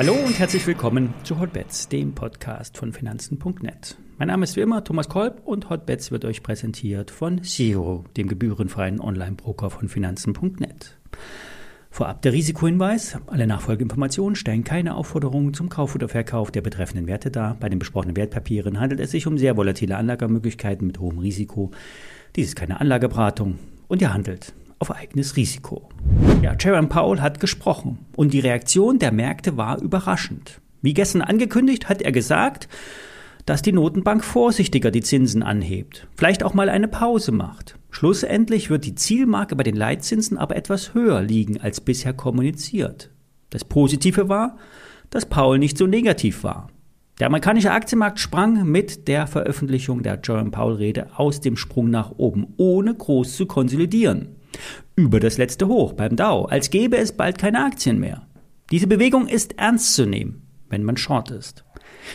Hallo und herzlich willkommen zu Hotbets, dem Podcast von Finanzen.net. Mein Name ist wie immer Thomas Kolb und Hotbets wird euch präsentiert von Zero, dem gebührenfreien Online-Broker von Finanzen.net. Vorab der Risikohinweis. Alle Nachfolgeinformationen stellen keine Aufforderungen zum Kauf oder Verkauf der betreffenden Werte dar. Bei den besprochenen Wertpapieren handelt es sich um sehr volatile Anlagemöglichkeiten mit hohem Risiko. Dies ist keine Anlageberatung und ihr handelt auf eigenes Risiko. Ja, Jerome Powell hat gesprochen und die Reaktion der Märkte war überraschend. Wie gestern angekündigt, hat er gesagt, dass die Notenbank vorsichtiger die Zinsen anhebt, vielleicht auch mal eine Pause macht. Schlussendlich wird die Zielmarke bei den Leitzinsen aber etwas höher liegen als bisher kommuniziert. Das Positive war, dass Paul nicht so negativ war. Der amerikanische Aktienmarkt sprang mit der Veröffentlichung der Jerome Powell Rede aus dem Sprung nach oben, ohne groß zu konsolidieren über das letzte Hoch beim Dow, als gäbe es bald keine Aktien mehr. Diese Bewegung ist ernst zu nehmen, wenn man short ist.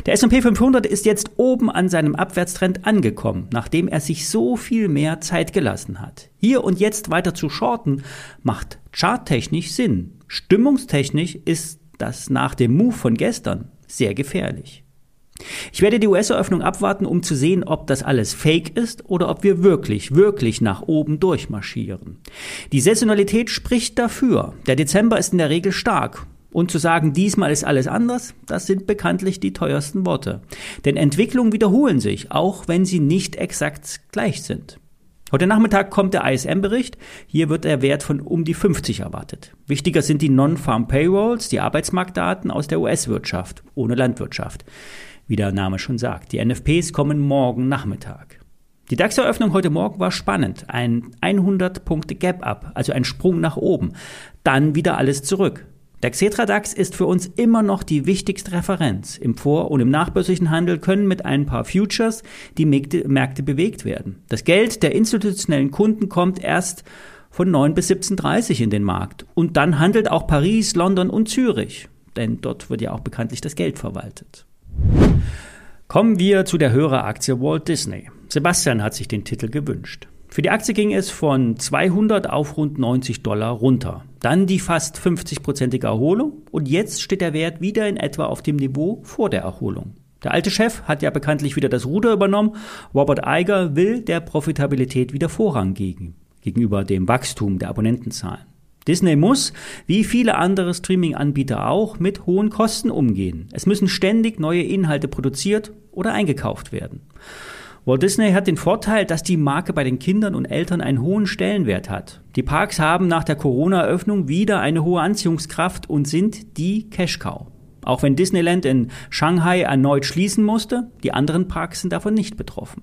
Der S&P 500 ist jetzt oben an seinem Abwärtstrend angekommen, nachdem er sich so viel mehr Zeit gelassen hat. Hier und jetzt weiter zu shorten macht charttechnisch Sinn. Stimmungstechnisch ist das nach dem Move von gestern sehr gefährlich. Ich werde die US-Eröffnung abwarten, um zu sehen, ob das alles fake ist oder ob wir wirklich, wirklich nach oben durchmarschieren. Die Saisonalität spricht dafür. Der Dezember ist in der Regel stark. Und zu sagen, diesmal ist alles anders, das sind bekanntlich die teuersten Worte. Denn Entwicklungen wiederholen sich, auch wenn sie nicht exakt gleich sind. Heute Nachmittag kommt der ISM-Bericht. Hier wird der Wert von um die 50 erwartet. Wichtiger sind die Non-Farm Payrolls, die Arbeitsmarktdaten aus der US-Wirtschaft, ohne Landwirtschaft wie der Name schon sagt. Die NFPs kommen morgen Nachmittag. Die DAX-Eröffnung heute Morgen war spannend. Ein 100 Punkte Gap-Up, also ein Sprung nach oben. Dann wieder alles zurück. Der Xetra DAX ist für uns immer noch die wichtigste Referenz. Im vor- und im nachbörslichen Handel können mit ein paar Futures die Märkte bewegt werden. Das Geld der institutionellen Kunden kommt erst von 9 bis 17.30 in den Markt. Und dann handelt auch Paris, London und Zürich. Denn dort wird ja auch bekanntlich das Geld verwaltet. Kommen wir zu der Höreraktie Walt Disney. Sebastian hat sich den Titel gewünscht. Für die Aktie ging es von 200 auf rund 90 Dollar runter. Dann die fast 50-prozentige Erholung und jetzt steht der Wert wieder in etwa auf dem Niveau vor der Erholung. Der alte Chef hat ja bekanntlich wieder das Ruder übernommen. Robert Eiger will der Profitabilität wieder Vorrang geben, gegenüber dem Wachstum der Abonnentenzahlen. Disney muss, wie viele andere Streaming-Anbieter auch, mit hohen Kosten umgehen. Es müssen ständig neue Inhalte produziert oder eingekauft werden. Walt Disney hat den Vorteil, dass die Marke bei den Kindern und Eltern einen hohen Stellenwert hat. Die Parks haben nach der Corona-Eröffnung wieder eine hohe Anziehungskraft und sind die Cash-Cow. Auch wenn Disneyland in Shanghai erneut schließen musste, die anderen Parks sind davon nicht betroffen.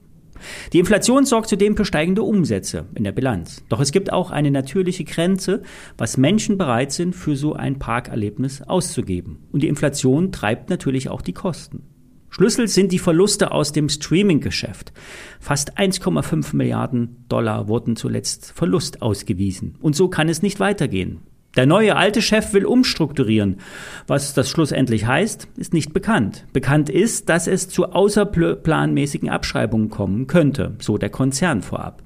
Die Inflation sorgt zudem für steigende Umsätze in der Bilanz. Doch es gibt auch eine natürliche Grenze, was Menschen bereit sind, für so ein Parkerlebnis auszugeben. Und die Inflation treibt natürlich auch die Kosten. Schlüssel sind die Verluste aus dem Streaming-Geschäft. Fast 1,5 Milliarden Dollar wurden zuletzt Verlust ausgewiesen. Und so kann es nicht weitergehen. Der neue alte Chef will umstrukturieren. Was das schlussendlich heißt, ist nicht bekannt. Bekannt ist, dass es zu außerplanmäßigen Abschreibungen kommen könnte, so der Konzern vorab.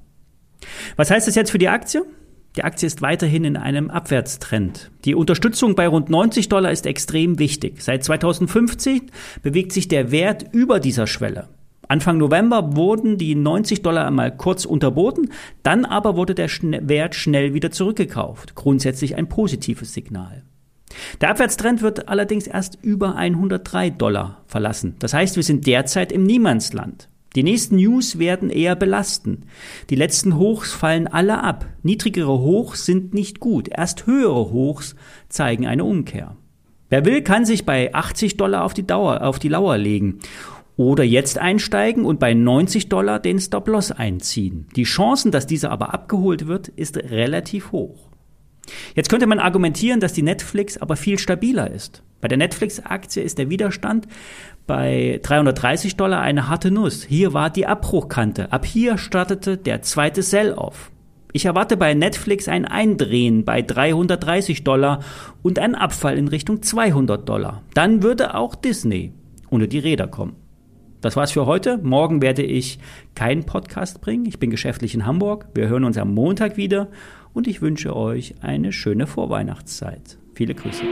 Was heißt das jetzt für die Aktie? Die Aktie ist weiterhin in einem Abwärtstrend. Die Unterstützung bei rund 90 Dollar ist extrem wichtig. Seit 2015 bewegt sich der Wert über dieser Schwelle. Anfang November wurden die 90 Dollar einmal kurz unterboten, dann aber wurde der Wert schnell wieder zurückgekauft. Grundsätzlich ein positives Signal. Der Abwärtstrend wird allerdings erst über 103 Dollar verlassen. Das heißt, wir sind derzeit im Niemandsland. Die nächsten News werden eher belasten. Die letzten Hochs fallen alle ab. Niedrigere Hochs sind nicht gut. Erst höhere Hochs zeigen eine Umkehr. Wer will, kann sich bei 80 Dollar auf die Dauer, auf die Lauer legen oder jetzt einsteigen und bei 90 Dollar den Stop-Loss einziehen. Die Chancen, dass dieser aber abgeholt wird, ist relativ hoch. Jetzt könnte man argumentieren, dass die Netflix aber viel stabiler ist. Bei der Netflix-Aktie ist der Widerstand bei 330 Dollar eine harte Nuss. Hier war die Abbruchkante. Ab hier startete der zweite Sell-off. Ich erwarte bei Netflix ein Eindrehen bei 330 Dollar und einen Abfall in Richtung 200 Dollar. Dann würde auch Disney unter die Räder kommen. Das war's für heute. Morgen werde ich keinen Podcast bringen. Ich bin geschäftlich in Hamburg. Wir hören uns am Montag wieder und ich wünsche euch eine schöne Vorweihnachtszeit. Viele Grüße.